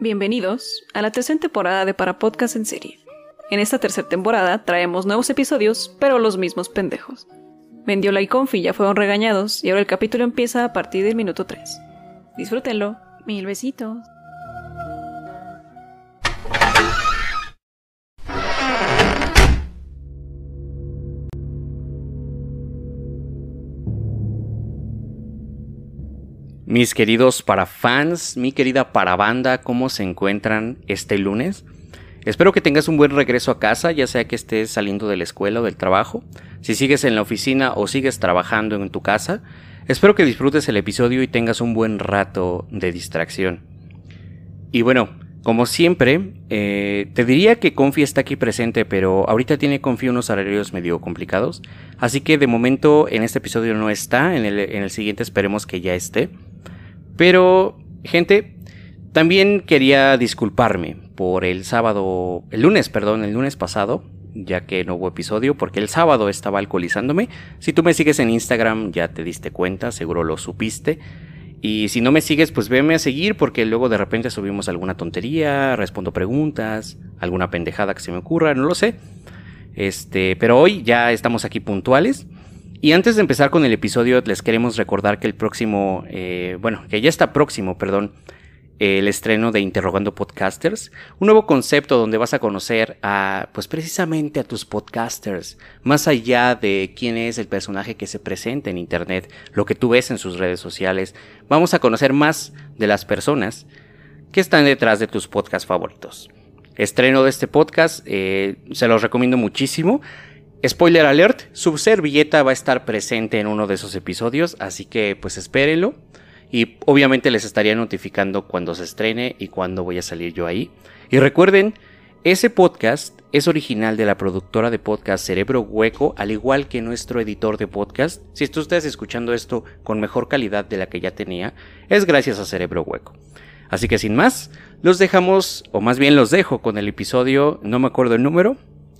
Bienvenidos a la tercera temporada de Para Podcast en serie. En esta tercera temporada traemos nuevos episodios, pero los mismos pendejos. Mendiola y Confi ya fueron regañados y ahora el capítulo empieza a partir del minuto 3. Disfrútenlo. Mil besitos. Mis queridos parafans, mi querida parabanda, ¿cómo se encuentran este lunes? Espero que tengas un buen regreso a casa, ya sea que estés saliendo de la escuela o del trabajo. Si sigues en la oficina o sigues trabajando en tu casa, espero que disfrutes el episodio y tengas un buen rato de distracción. Y bueno, como siempre, eh, te diría que Confi está aquí presente, pero ahorita tiene Confi unos horarios medio complicados. Así que de momento en este episodio no está, en el siguiente esperemos que ya esté. Pero, gente, también quería disculparme por el sábado, el lunes, perdón, el lunes pasado, ya que no hubo episodio, porque el sábado estaba alcoholizándome. Si tú me sigues en Instagram ya te diste cuenta, seguro lo supiste. Y si no me sigues, pues véme a seguir porque luego de repente subimos alguna tontería, respondo preguntas, alguna pendejada que se me ocurra, no lo sé. Este, pero hoy ya estamos aquí puntuales. Y antes de empezar con el episodio, les queremos recordar que el próximo, eh, bueno, que ya está próximo, perdón, el estreno de Interrogando Podcasters, un nuevo concepto donde vas a conocer a, pues precisamente a tus podcasters, más allá de quién es el personaje que se presenta en Internet, lo que tú ves en sus redes sociales, vamos a conocer más de las personas que están detrás de tus podcasts favoritos. Estreno de este podcast, eh, se los recomiendo muchísimo. Spoiler alert, su servilleta va a estar presente en uno de esos episodios, así que pues espérenlo. Y obviamente les estaría notificando cuando se estrene y cuándo voy a salir yo ahí. Y recuerden, ese podcast es original de la productora de podcast Cerebro Hueco, al igual que nuestro editor de podcast. Si tú estás escuchando esto con mejor calidad de la que ya tenía, es gracias a Cerebro Hueco. Así que sin más, los dejamos, o más bien los dejo con el episodio, no me acuerdo el número,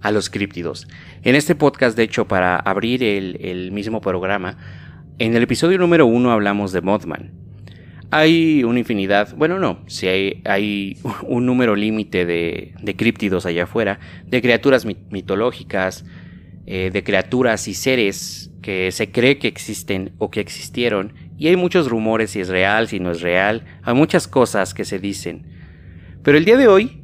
a los críptidos. En este podcast, de hecho, para abrir el, mismo programa, en el episodio número uno hablamos de Mothman. Hay una infinidad, bueno no, si hay, un número límite de, de críptidos allá afuera, de criaturas mit- mitológicas, eh, de criaturas y seres que se cree que existen o que existieron, y hay muchos rumores si es real, si no es real, hay muchas cosas que se dicen. Pero el día de hoy,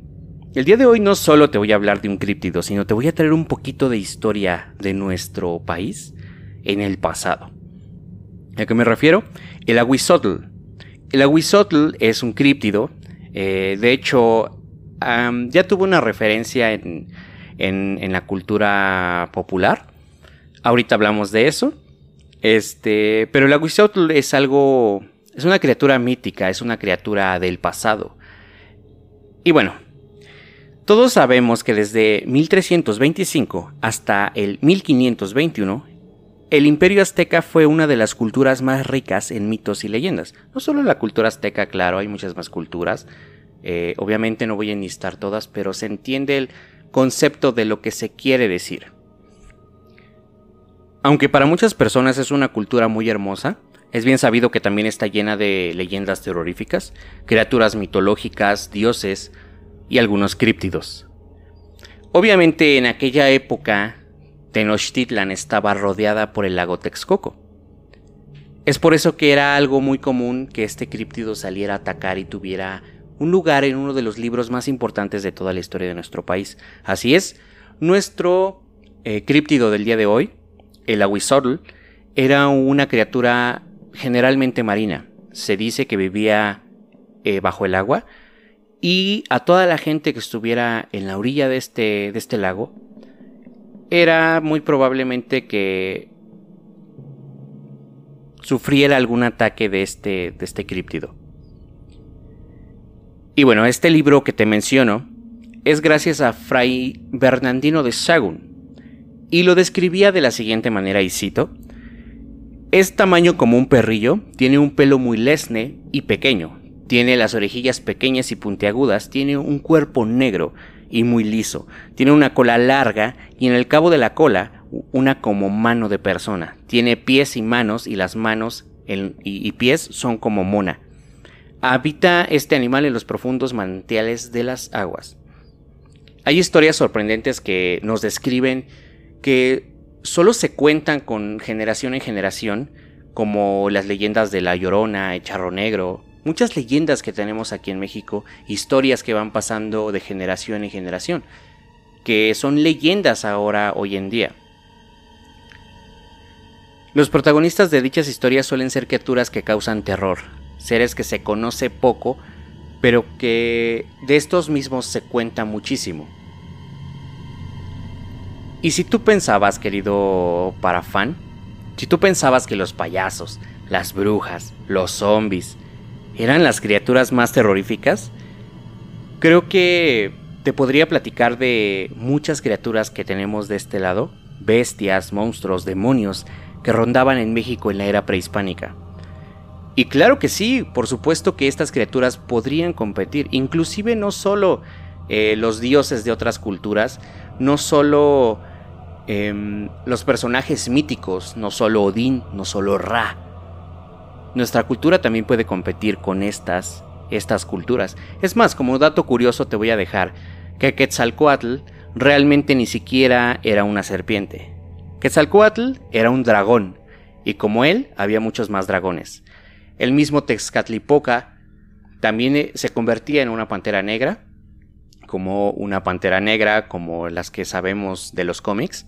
el día de hoy no solo te voy a hablar de un críptido, sino te voy a traer un poquito de historia de nuestro país en el pasado. ¿A qué me refiero? El aguizotl. El aguizotl es un críptido. eh, de hecho, ya tuvo una referencia en, en- en la cultura popular. Ahorita hablamos de eso. Este, pero el aguizotl es algo. Es una criatura mítica, es una criatura del pasado. Y bueno, todos sabemos que desde 1325 hasta el 1521, el imperio azteca fue una de las culturas más ricas en mitos y leyendas. No solo la cultura azteca, claro, hay muchas más culturas. Eh, obviamente no voy a enlistar todas, pero se entiende el concepto de lo que se quiere decir. Aunque para muchas personas es una cultura muy hermosa, es bien sabido que también está llena de leyendas terroríficas, criaturas mitológicas, dioses y algunos críptidos. Obviamente en aquella época Tenochtitlan estaba rodeada por el lago Texcoco. Es por eso que era algo muy común que este críptido saliera a atacar y tuviera un lugar en uno de los libros más importantes de toda la historia de nuestro país. Así es, nuestro eh, críptido del día de hoy, el Aguizotl, era una criatura generalmente marina. Se dice que vivía eh, bajo el agua y a toda la gente que estuviera en la orilla de este, de este lago era muy probablemente que sufriera algún ataque de este, de este críptido. Y bueno, este libro que te menciono es gracias a Fray Bernardino de Sahagún, y lo describía de la siguiente manera, y cito, es tamaño como un perrillo, tiene un pelo muy lesne y pequeño, tiene las orejillas pequeñas y puntiagudas, tiene un cuerpo negro y muy liso, tiene una cola larga y en el cabo de la cola una como mano de persona, tiene pies y manos y las manos y pies son como mona. Habita este animal en los profundos manantiales de las aguas. Hay historias sorprendentes que nos describen que solo se cuentan con generación en generación, como las leyendas de La Llorona, El Charro Negro, muchas leyendas que tenemos aquí en México, historias que van pasando de generación en generación, que son leyendas ahora hoy en día. Los protagonistas de dichas historias suelen ser criaturas que causan terror, seres que se conoce poco, pero que de estos mismos se cuenta muchísimo. Y si tú pensabas, querido parafán, si tú pensabas que los payasos, las brujas, los zombies, eran las criaturas más terroríficas, creo que te podría platicar de muchas criaturas que tenemos de este lado, bestias, monstruos, demonios, que rondaban en México en la era prehispánica. Y claro que sí, por supuesto que estas criaturas podrían competir, inclusive no solo eh, los dioses de otras culturas, no solo Em, los personajes míticos, no solo Odín, no solo Ra. Nuestra cultura también puede competir con estas, estas culturas. Es más, como dato curioso te voy a dejar que Quetzalcoatl realmente ni siquiera era una serpiente. Quetzalcoatl era un dragón, y como él había muchos más dragones. El mismo Texcatlipoca también eh, se convertía en una pantera negra, como una pantera negra, como las que sabemos de los cómics.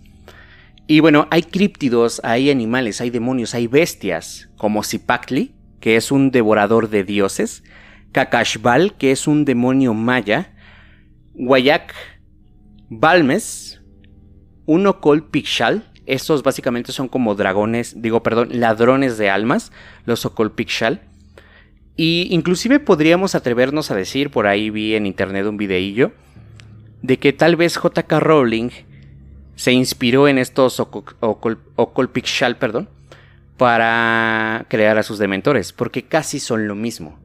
Y bueno, hay críptidos, hay animales, hay demonios, hay bestias, como Zipactli, que es un devorador de dioses, Kakashbal, que es un demonio maya, Guayak, Balmes, Unokol Pixal, estos básicamente son como dragones, digo, perdón, ladrones de almas, los Okolpixal. Y inclusive podríamos atrevernos a decir, por ahí vi en internet un videillo, de que tal vez JK Rowling se inspiró en estos Okolpixal, perdón, para crear a sus dementores, porque casi son lo mismo.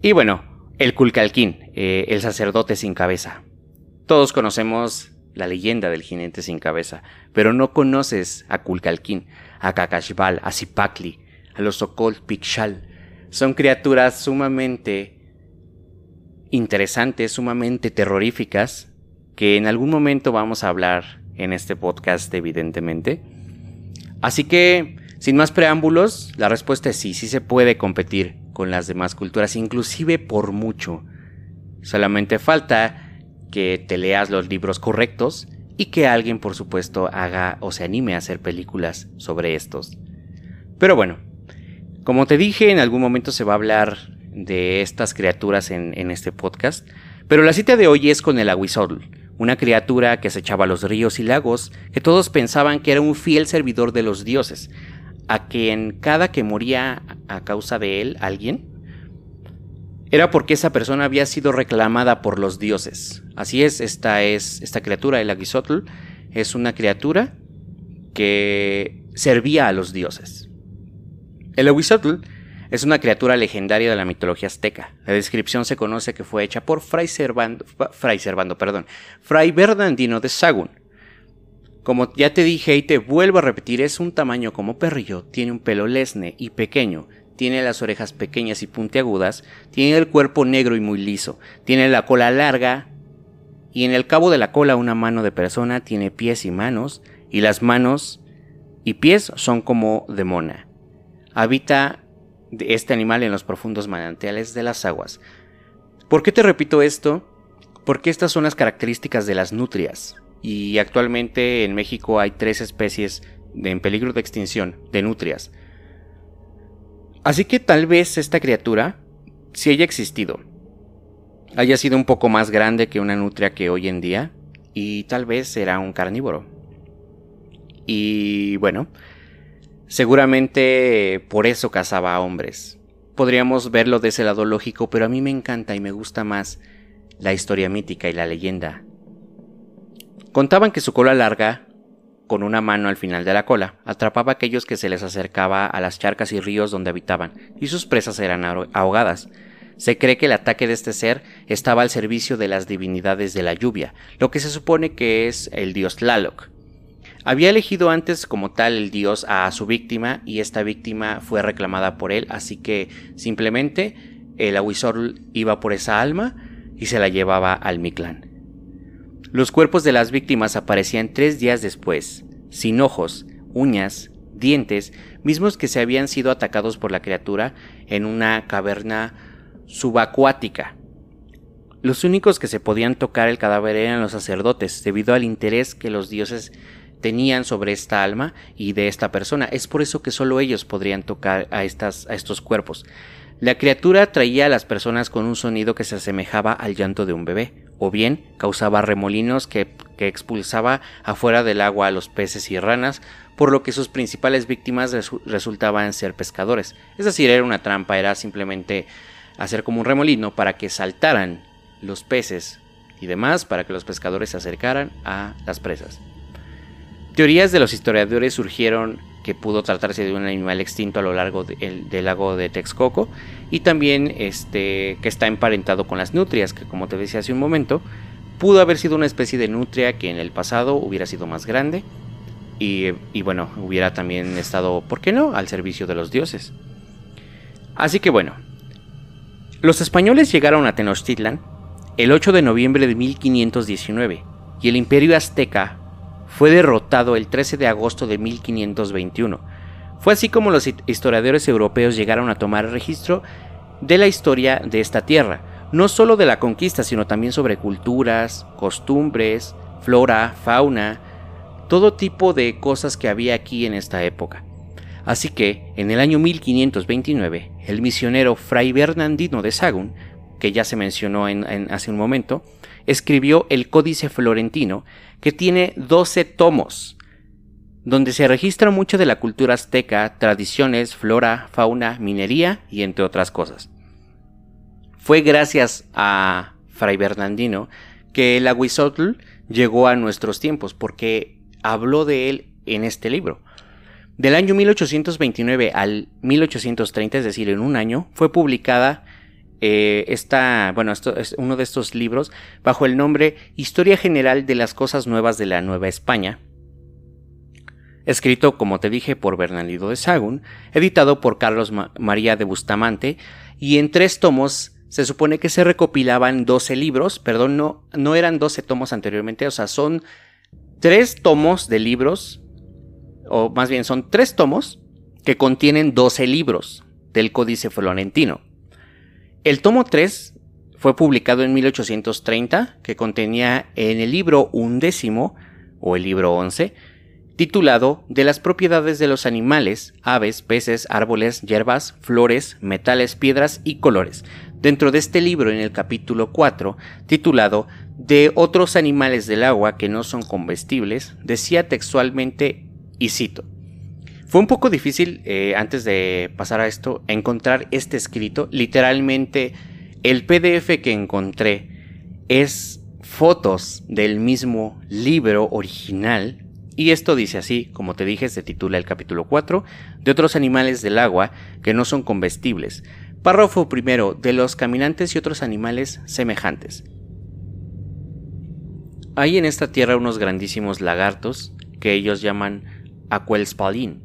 Y bueno, el Kulkalkin, eh, el sacerdote sin cabeza. Todos conocemos la leyenda del jinete sin cabeza, pero no conoces a Kulkalkin, a Kakashbal, a Zipakli, a los Okolpixal. Son criaturas sumamente interesantes, sumamente terroríficas, que en algún momento vamos a hablar en este podcast, evidentemente. Así que, sin más preámbulos, la respuesta es sí, sí se puede competir con las demás culturas, inclusive por mucho. Solamente falta que te leas los libros correctos y que alguien, por supuesto, haga o se anime a hacer películas sobre estos. Pero bueno, como te dije, en algún momento se va a hablar de estas criaturas en, este podcast, pero la cita de hoy es con el Aguizotl, una criatura que se echaba a los ríos y lagos, que todos pensaban que era un fiel servidor de los dioses, a quien cada que moría a causa de él alguien, era porque esa persona había sido reclamada por los dioses. Así es, esta es esta criatura, el Aguizotl, es una criatura que servía a los dioses. El Aguizotl es una criatura legendaria de la mitología azteca. La descripción se conoce que fue hecha por Fray Servando, Fray, Servando, perdón, Fray Bernardino de Sagún. Como ya te dije y te vuelvo a repetir, es un tamaño como perrillo, tiene un pelo lesne y pequeño, tiene las orejas pequeñas y puntiagudas, tiene el cuerpo negro y muy liso, tiene la cola larga y en el cabo de la cola una mano de persona, tiene pies y manos, y las manos y pies son como de mona. Habita este animal en los profundos manantiales de las aguas. ¿Por qué te repito esto? Porque estas son las características de las nutrias. Y actualmente en México hay tres especies en peligro de extinción de nutrias. Así que tal vez esta criatura, si haya existido, haya sido un poco más grande que una nutria que hoy en día, y tal vez era un carnívoro. Y bueno, Seguramente por eso cazaba a hombres. Podríamos verlo de ese lado lógico, pero a mí me encanta y me gusta más la historia mítica y la leyenda. Contaban que su cola larga, con una mano al final de la cola, atrapaba a aquellos que se les acercaba a las charcas y ríos donde habitaban, y sus presas eran ahogadas. Se cree que el ataque de este ser estaba al servicio de las divinidades de la lluvia, lo que se supone que es el dios Tlaloc. Había elegido antes como tal el dios a su víctima y esta víctima fue reclamada por él, así que simplemente el Aguizor iba por esa alma y se la llevaba al Mictlán. Los cuerpos de las víctimas aparecían tres días después, sin ojos, uñas, dientes, mismos que se habían sido atacados por la criatura en una caverna subacuática. Los únicos que se podían tocar el cadáver eran los sacerdotes, debido al interés que los dioses tenían sobre esta alma y de esta persona. Es por eso que solo ellos podrían tocar a, estas, a estos cuerpos. La criatura traía a las personas con un sonido que se asemejaba al llanto de un bebé, o bien causaba remolinos que, que expulsaba afuera del agua a los peces y ranas, por lo que sus principales víctimas resultaban ser pescadores. Es decir, era una trampa, era simplemente hacer como un remolino para que saltaran los peces y demás para que los pescadores se acercaran a las presas. Teorías de los historiadores surgieron que pudo tratarse de un animal extinto a lo largo del lago de Texcoco y también este, que está emparentado con las nutrias, que como te decía hace un momento, pudo haber sido una especie de nutria que en el pasado hubiera sido más grande y, y bueno, hubiera también estado, ¿por qué no?, al servicio de los dioses. Así que bueno, los españoles llegaron a Tenochtitlan el 8 de noviembre de 1519 y el imperio azteca fue derrotado el 13 de agosto de 1521. Fue así como los historiadores europeos llegaron a tomar registro de la historia de esta tierra, no solo de la conquista, sino también sobre culturas, costumbres, flora, fauna, todo tipo de cosas que había aquí en esta época. Así que, en el año 1529, el misionero Fray Bernardino de Sagún, que ya se mencionó en, hace un momento, escribió el Códice Florentino, que tiene 12 tomos, donde se registra mucho de la cultura azteca, tradiciones, flora, fauna, minería y entre otras cosas. Fue gracias a Fray Bernardino que el Aguizotl llegó a nuestros tiempos, porque habló de él en este libro. Del año 1829 al 1830, es decir, en un año, fue publicada eh, esta, bueno, esto es uno de estos libros bajo el nombre Historia General de las Cosas Nuevas de la Nueva España, escrito, como te dije, por Bernardino de Sagún, editado por Carlos María de Bustamante, y en tres tomos se supone que se recopilaban 12 libros, perdón, no, no eran 12 tomos anteriormente, o sea, son tres tomos de libros o más bien son tres tomos que contienen 12 libros del Códice Florentino. El tomo 3 fue publicado en 1830, que contenía en el libro undécimo, o el libro 11, titulado De las propiedades de los animales, aves, peces, árboles, hierbas, flores, metales, piedras y colores. Dentro de este libro, en el capítulo 4, titulado De otros animales del agua que no son comestibles, decía textualmente y cito. Fue un poco difícil, eh, antes de pasar a esto, encontrar este escrito. Literalmente, el PDF que encontré es fotos del mismo libro original. Y esto dice así, como te dije, se titula el capítulo 4, de otros animales del agua que no son comestibles. Párrafo primero, de los caminantes y otros animales semejantes. Hay en esta tierra unos grandísimos lagartos que ellos llaman Aquelspalín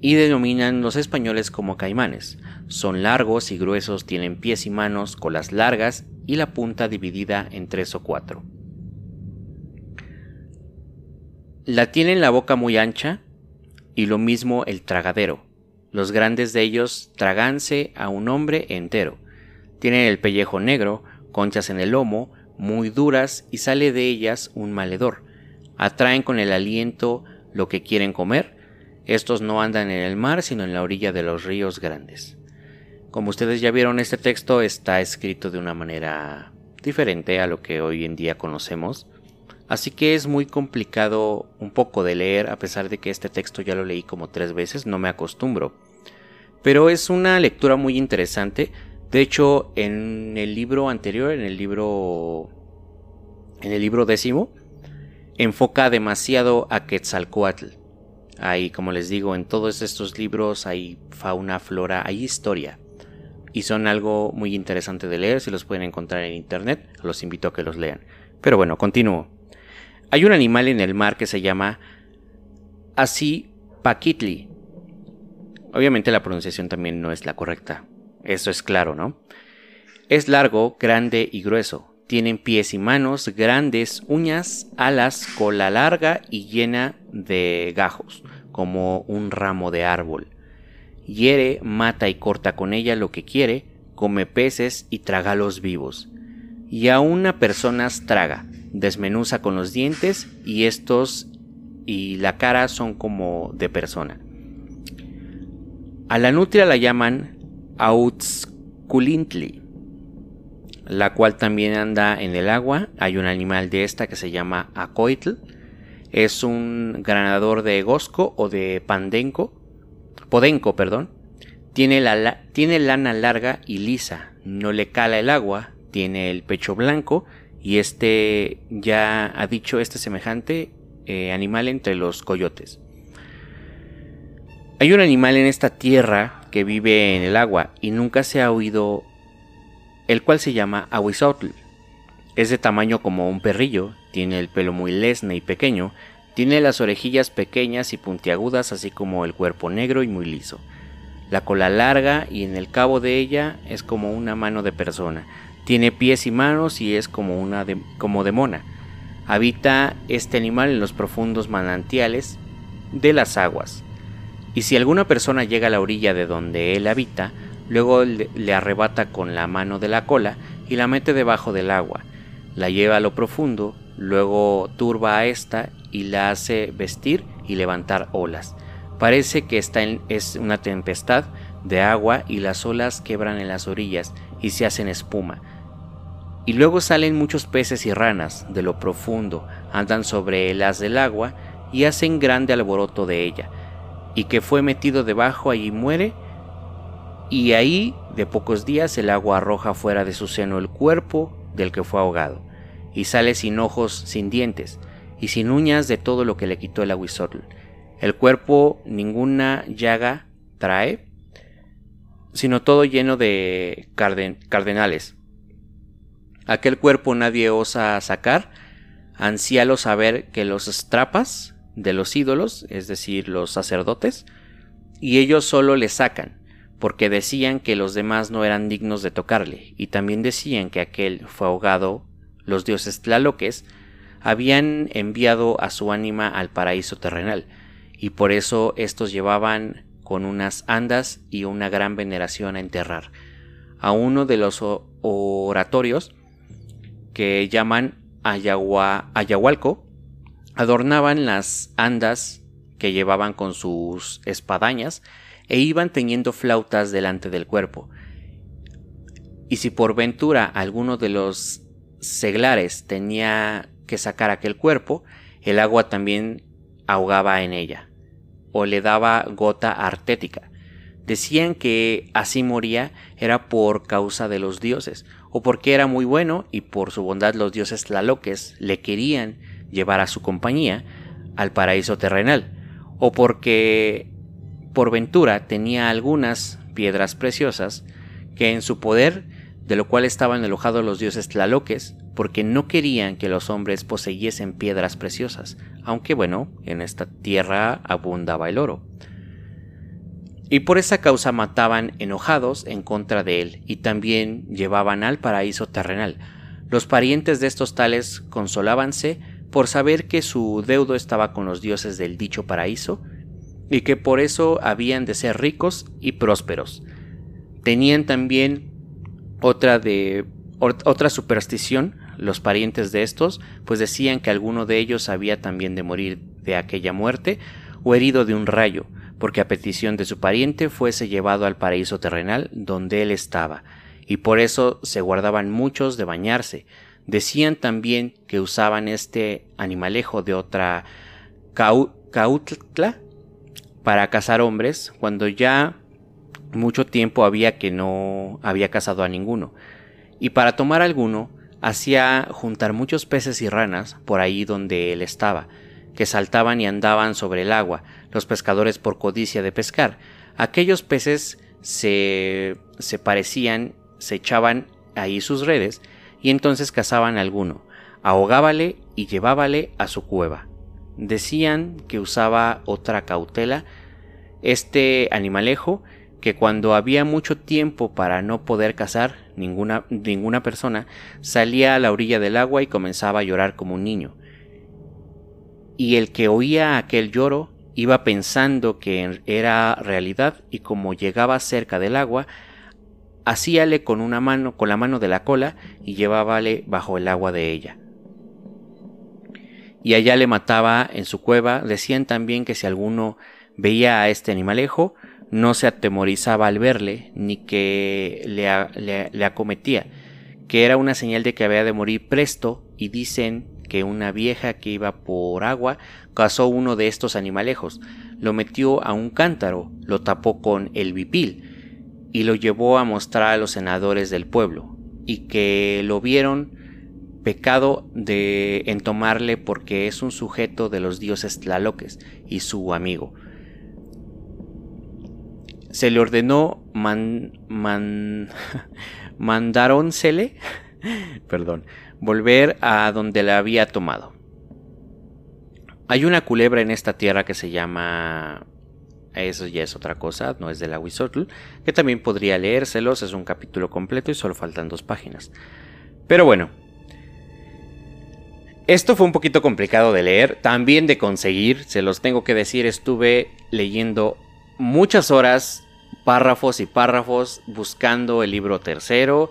y denominan los españoles como caimanes. Son largos y gruesos, tienen pies y manos, colas largas y la punta dividida en tres o cuatro. La tienen la boca muy ancha y lo mismo el tragadero. Los grandes de ellos traganse a un hombre entero. Tienen el pellejo negro, conchas en el lomo, muy duras y sale de ellas un maledor. Atraen con el aliento lo que quieren comer, estos no andan en el mar, sino en la orilla de los ríos grandes. Como ustedes ya vieron, este texto está escrito de una manera diferente a lo que hoy en día conocemos, así que es muy complicado un poco de leer, a pesar de que este texto ya lo leí como tres veces, no me acostumbro. Pero es una lectura muy interesante De hecho, en el libro anterior, en el libro. En el libro décimo, enfoca demasiado a Quetzalcoatl. Hay, como les digo, en todos estos libros hay fauna, flora, hay historia. Y son algo muy interesante de leer, si los pueden encontrar en internet, los invito a que los lean. Pero bueno, continúo. Hay un animal en el mar que se llama Así Paquitli. Obviamente la pronunciación también no es la correcta. Eso es claro, ¿no? Es largo, grande y grueso. Tienen pies y manos, grandes uñas, alas, cola larga y llena de gajos, como un ramo de árbol. Hiere, mata y corta con ella lo que quiere, come peces y traga los vivos. Y a una persona traga, desmenuza con los dientes y estos y la cara son como de persona. A la nutria la llaman Autzculintli, la cual también anda en el agua. Hay un animal de esta que se llama Acoitl. Es un granador de Egosco o de Pandenco. Podenco, perdón. Tiene, la, tiene lana larga y lisa. No le cala el agua. Tiene el pecho blanco. Y este ya ha dicho este semejante eh, animal entre los coyotes. Hay un animal en esta tierra que vive en el agua y nunca se ha oído, el cual se llama Ahuizotl. Es de tamaño como un perrillo, tiene el pelo muy lesne y pequeño, tiene las orejillas pequeñas y puntiagudas así como el cuerpo negro y muy liso. La cola larga y en el cabo de ella es como una mano de persona. Tiene pies y manos y es como una de, como. Habita este animal en los profundos manantiales de las aguas y si alguna persona llega a la orilla de donde él habita, luego le, arrebata con la mano de la cola y la mete debajo del agua, la lleva a lo profundo, luego turba a esta y la hace vestir y levantar olas. Parece que está es una tempestad de agua y las olas quebran en las orillas y se hacen espuma. Y luego salen muchos peces y ranas de lo profundo, andan sobre el haz del agua y hacen grande alboroto de ella y que fue metido debajo allí muere, y ahí de pocos días el agua arroja fuera de su seno el cuerpo del que fue ahogado, y sale sin ojos, sin dientes, y sin uñas de todo lo que le quitó el aguizotl. El cuerpo ninguna llaga trae, sino todo lleno de cardenales. Aquel cuerpo nadie osa sacar, ansialo saber que los estrapas de los ídolos, es decir, los sacerdotes, y ellos solo le sacan, porque decían que los demás no eran dignos de tocarle, y también decían que aquel fue ahogado, los dioses tlaloques habían enviado a su ánima al paraíso terrenal, y por eso estos llevaban con unas andas y una gran veneración a enterrar a uno de los oratorios que llaman Ayahualco, adornaban las andas que llevaban con sus espadañas e iban teniendo flautas delante del cuerpo. Y si por ventura alguno de los seglares tenía que sacar aquel cuerpo, el agua también ahogaba en ella, o le daba gota artética. Decían que así moría era por causa de los dioses, o porque era muy bueno y por su bondad los dioses tlaloques le querían llevar a su compañía al paraíso terrenal, o porque por ventura tenía algunas piedras preciosas que en su poder, de lo cual estaban enojados los dioses tlaloques, porque no querían que los hombres poseyesen piedras preciosas, aunque bueno, en esta tierra abundaba el oro. Y por esa causa mataban enojados en contra de él, y también llevaban al paraíso terrenal. Los parientes de estos tales consolábanse por saber que su deudo estaba con los dioses del dicho paraíso y que por eso habían de ser ricos y prósperos. Tenían también otra de otra superstición los parientes de estos, pues decían que alguno de ellos había también de morir de aquella muerte o herido de un rayo, porque a petición de su pariente fuese llevado al paraíso terrenal donde él estaba, y por eso se guardaban muchos de bañarse, Decían también que usaban este animalejo de otra cautla para cazar hombres cuando ya mucho tiempo había que no había cazado a ninguno. Y para tomar alguno, hacía juntar muchos peces y ranas por ahí donde él estaba, que saltaban y andaban sobre el agua, los pescadores por codicia de pescar. Aquellos peces se, se parecían, se echaban ahí sus redes, y entonces cazaban alguno, ahogábale y llevábale a su cueva. Decían que usaba otra cautela este animalejo que cuando había mucho tiempo para no poder cazar ninguna, ninguna persona, salía a la orilla del agua y comenzaba a llorar como un niño. Y el que oía aquel lloro iba pensando que era realidad y como llegaba cerca del agua, hacíale con una mano, con la mano de la cola y llevábale bajo el agua de ella. Y allá le mataba en su cueva. Decían también que si alguno veía a este animalejo, no se atemorizaba al verle, ni que le, le, acometía, que era una señal de que había de morir presto, y dicen que una vieja que iba por agua cazó uno de estos animalejos, lo metió a un cántaro, lo tapó con el bipil, y lo llevó a mostrar a los senadores del pueblo, y que lo vieron pecado de en tomarle porque es un sujeto de los dioses tlaloques y su amigo se le ordenó man, perdón, volver a donde la había tomado. Hay una culebra en esta tierra que se llama... Eso ya es otra cosa, no es de la Wisotl, que también podría leérselos, es un capítulo completo y solo faltan dos páginas. Pero bueno, esto fue un poquito complicado de leer, también de conseguir, se los tengo que decir, estuve leyendo muchas horas, párrafos y párrafos, buscando el libro tercero,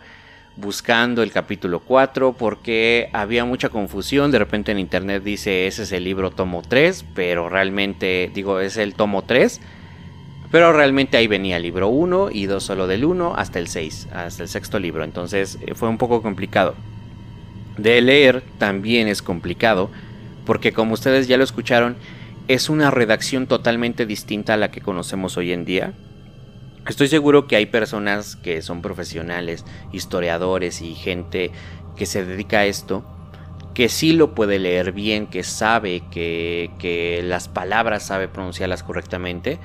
buscando el capítulo 4, porque había mucha confusión. De repente en internet dice ese es el libro tomo 3, pero realmente, digo, es el tomo 3. Pero realmente ahí venía el libro 1 y 2 solo del 1 hasta el 6, hasta el sexto libro. Entonces eh, fue un poco complicado. De leer también es complicado, porque como ustedes ya lo escucharon, es una redacción totalmente distinta a la que conocemos hoy en día. Estoy seguro que hay personas que son profesionales, historiadores y gente que se dedica a esto, que sí lo puede leer bien, que sabe que, las palabras sabe pronunciarlas correctamente.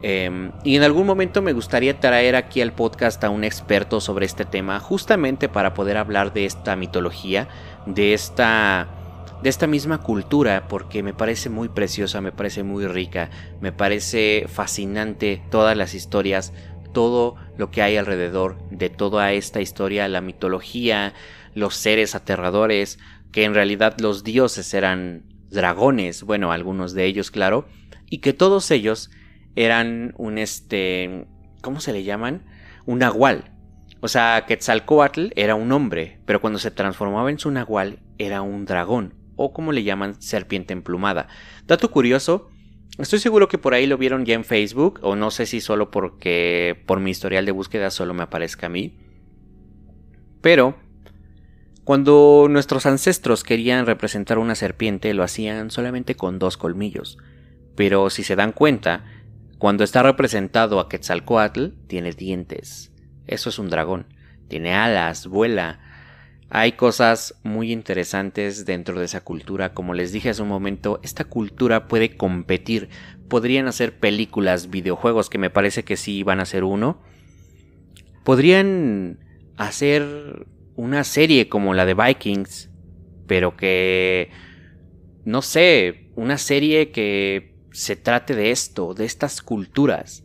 Em, y en algún momento me gustaría traer aquí al podcast a un experto sobre este tema, justamente para poder hablar de esta mitología, de esta de esta misma cultura porque me parece muy preciosa, me parece muy rica, me parece fascinante todas las historias, todo lo que hay alrededor de toda esta historia, la mitología, los seres aterradores, que en realidad los dioses eran dragones, bueno, algunos de ellos, claro, y que todos ellos eran un este, ¿cómo se le llaman? Un nahual. O sea, Quetzalcoatl era un hombre, pero cuando se transformaba en su nahual era un dragón o como le llaman serpiente emplumada. Dato curioso, estoy seguro que por ahí lo vieron ya en Facebook o no sé si solo porque por mi historial de búsqueda solo me aparezca a mí. Pero cuando nuestros ancestros querían representar una serpiente lo hacían solamente con dos colmillos. Pero si se dan cuenta, cuando está representado a Quetzalcoatl, tiene dientes. Eso es un dragón. Tiene alas, vuela, hay cosas muy interesantes dentro de esa cultura. Como les dije hace un momento, esta cultura puede competir. Podrían hacer películas, videojuegos, que me parece que sí van a ser uno. Podrían hacer una serie como la de Vikings, pero que... No sé, una serie que se trate de esto, de estas culturas.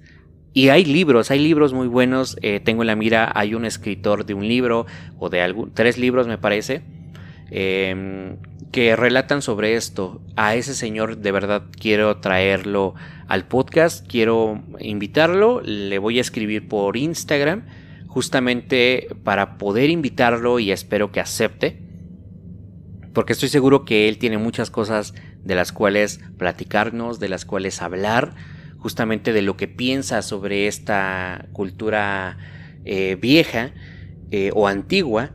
Y hay libros, hay libros muy buenos. Eh, tengo en la mira, hay un escritor de un libro, o de algún, tres libros me parece, em, que relatan sobre esto. A ese señor de verdad quiero traerlo al podcast, quiero invitarlo, le voy a escribir por Instagram, justamente para poder invitarlo y espero que acepte. Porque estoy seguro que él tiene muchas cosas de las cuales platicarnos, de las cuales hablar justamente de lo que piensa sobre esta cultura eh, vieja eh, o antigua.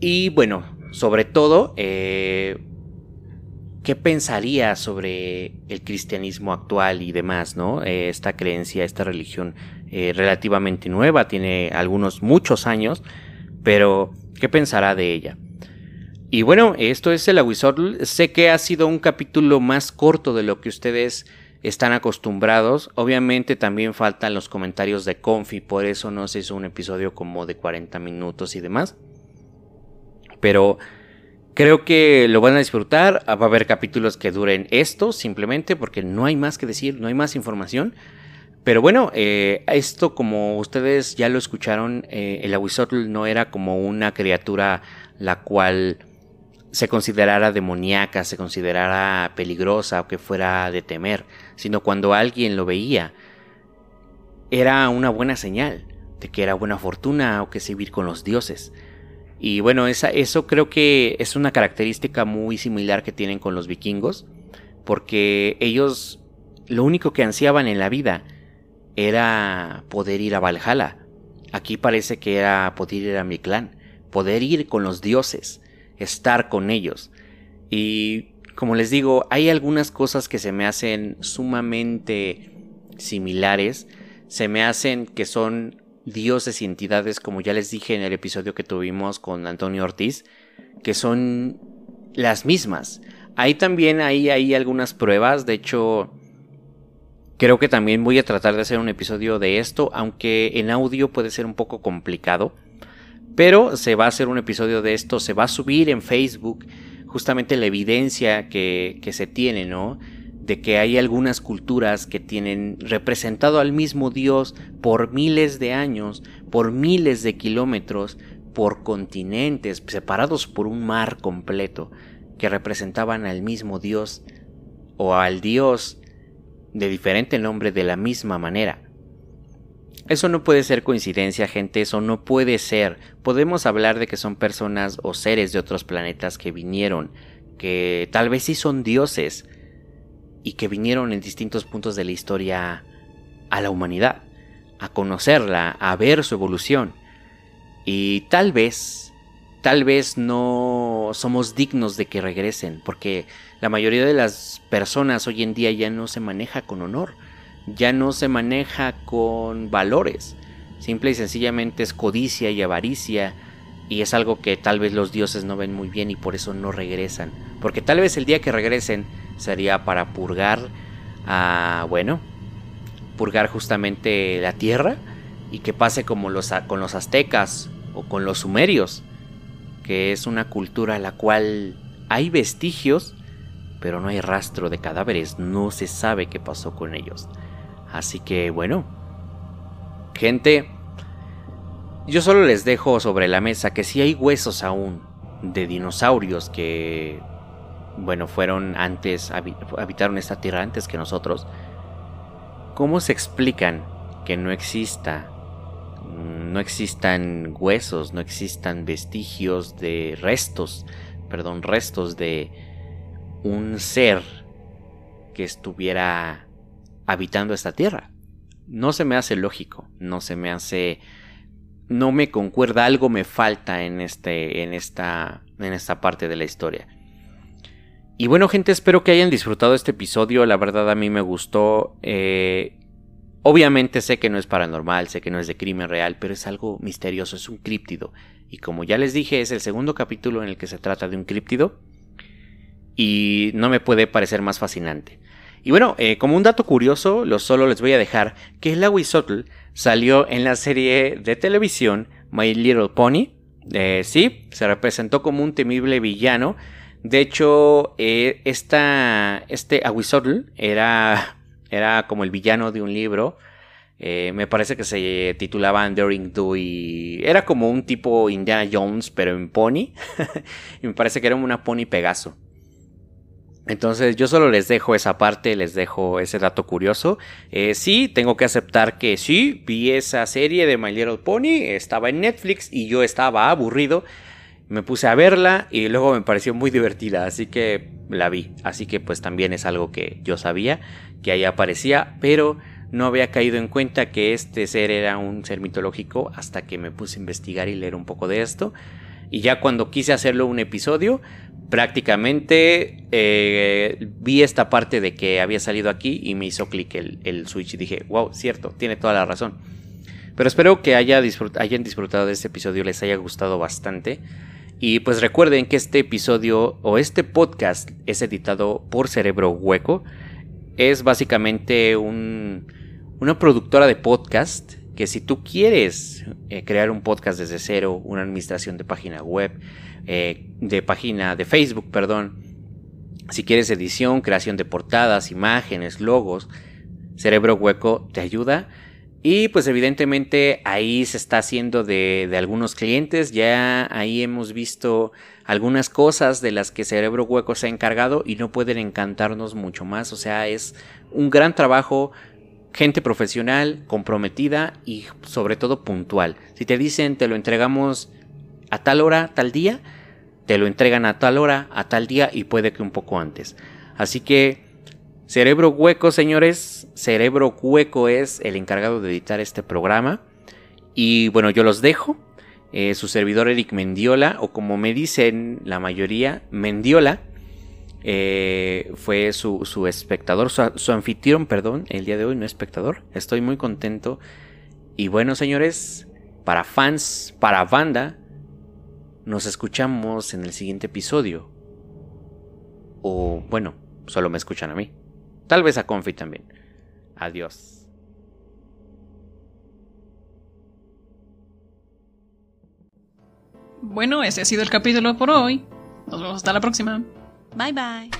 Y bueno, sobre todo, eh, ¿qué pensaría sobre el cristianismo actual y demás, ¿no? esta creencia, esta religión relativamente nueva, tiene algunos muchos años, pero ¿qué pensará de ella? Y bueno, esto es el Aguizotl. Sé que ha sido un capítulo más corto de lo que ustedes están acostumbrados. Obviamente también faltan los comentarios de Confi, por eso no se hizo un episodio como de 40 minutos y demás. Pero creo que lo van a disfrutar. Va a haber capítulos que duren esto simplemente porque no hay más que decir, no hay más información. Pero bueno, eh, esto como ustedes ya lo escucharon, eh, el Aguizotl no era como una criatura la cual se considerara demoníaca, se considerara peligrosa o que fuera de temer, sino cuando alguien lo veía, era una buena señal de que era buena fortuna o que se vivir con los dioses. Y bueno, esa, eso creo que es una característica muy similar que tienen con los vikingos, porque ellos lo único que ansiaban en la vida era poder ir a Valhalla. Aquí parece que era poder ir a mi clan, poder ir con los dioses, estar con ellos. Y como les digo, hay algunas cosas que se me hacen sumamente similares, se me hacen que son dioses y entidades, como ya les dije en el episodio que tuvimos con Antonio Ortiz, que son las mismas. Hay también ahí hay algunas pruebas, de hecho creo que también voy a tratar de hacer un episodio de esto, aunque en audio puede ser un poco complicado. Pero se va a hacer un episodio de esto, se va a subir en Facebook justamente la evidencia que, se tiene, ¿no? de que hay algunas culturas que tienen representado al mismo Dios por miles de años, por miles de kilómetros, por continentes, separados por un mar completo, que representaban al mismo Dios o al Dios de diferente nombre de la misma manera. Eso no puede ser coincidencia, gente, eso no puede ser. Podemos hablar de que son personas o seres de otros planetas que vinieron, que tal vez sí son dioses, y que vinieron en distintos puntos de la historia a la humanidad, a conocerla, a ver su evolución. Y tal vez, tal vez no somos dignos de que regresen, porque la mayoría de las personas hoy en día ya no se maneja con honor, ya no se maneja con valores. Simple y sencillamente es codicia y avaricia, y es algo que tal vez los dioses no ven muy bien y por eso no regresan. Porque tal vez el día que regresen sería para purgar a, bueno, purgar justamente la tierra y que pase como los, con los aztecas o con los sumerios, que es una cultura en la cual hay vestigios, pero no hay rastro de cadáveres, no se sabe qué pasó con ellos. Así que bueno, gente, yo solo les dejo sobre la mesa que si hay huesos aún de dinosaurios que bueno, fueron antes, habitaron esta tierra antes que nosotros, ¿cómo se explican que no exista, no existan huesos, no existan vestigios de restos, perdón, restos de un ser que estuviera habitando esta tierra? No se me hace lógico, no se me hace no me concuerda, algo me falta en este en esta en esta parte de la historia. Y bueno, gente, espero que hayan disfrutado este episodio. La verdad, a mí me gustó. Eh, obviamente sé que no es paranormal, sé que no es de crimen real, pero es algo misterioso, es un críptido. Y como ya les dije, es el segundo capítulo en el que se trata de un críptido. Y no me puede parecer más fascinante. Y bueno, eh, como un dato curioso, lo solo les voy a dejar que el Aguizotl salió en la serie de televisión My Little Pony. Eh, sí, se representó como un temible villano de hecho, eh, este Aguizotl era, era como el villano de un libro. Me parece que se titulaba Enduring Do y era como un tipo Indiana Jones, pero en pony. y me parece que era una pony Pegaso. Entonces yo solo les dejo esa parte, les dejo ese dato curioso. Eh, sí, tengo que aceptar que sí, vi esa serie de My Little Pony, estaba en Netflix y yo estaba aburrido me puse a verla y luego me pareció muy divertida, así que la vi. Así que pues también es algo que yo sabía que ahí aparecía, pero no había caído en cuenta que este ser era un ser mitológico hasta que me puse a investigar y leer un poco de esto. Y ya cuando quise hacerlo un episodio, prácticamente eh, vi esta parte de que había salido aquí y me hizo clic el, el switch y dije, wow, cierto, tiene toda la razón. Pero espero que haya hayan disfrutado de este episodio, les haya gustado bastante. Y pues recuerden que este episodio o este podcast es editado por Cerebro Hueco. Es básicamente una productora de podcast que si tú quieres eh, crear un podcast desde cero, una administración de página web, eh, de página de Facebook, perdón, si quieres edición, creación de portadas, imágenes, logos, Cerebro Hueco te ayuda. Y pues evidentemente ahí se está haciendo de, algunos clientes, ya ahí hemos visto algunas cosas de las que Cerebro Hueco se ha encargado y no pueden encantarnos mucho más, o sea, es un gran trabajo, gente profesional, comprometida y sobre todo puntual. Si te dicen te lo entregamos a tal hora, tal día, te lo entregan a tal hora, a tal día y puede que un poco antes. Así que Cerebro Hueco, señores, Cerebro Hueco es el encargado de editar este programa. Y bueno, yo los dejo. Eh, su servidor Eric Mendiola, o como me dicen la mayoría, Mendiola, eh, fue su, espectador, su, su, anfitrión, perdón, el día de hoy, no espectador. Estoy muy contento. Y bueno, señores, para fans, para banda, nos escuchamos en el siguiente episodio. O bueno, solo me escuchan a mí. Tal vez a Confi también. Adiós. Bueno, ese ha sido el capítulo por hoy. Nos vemos hasta la próxima. 拜拜。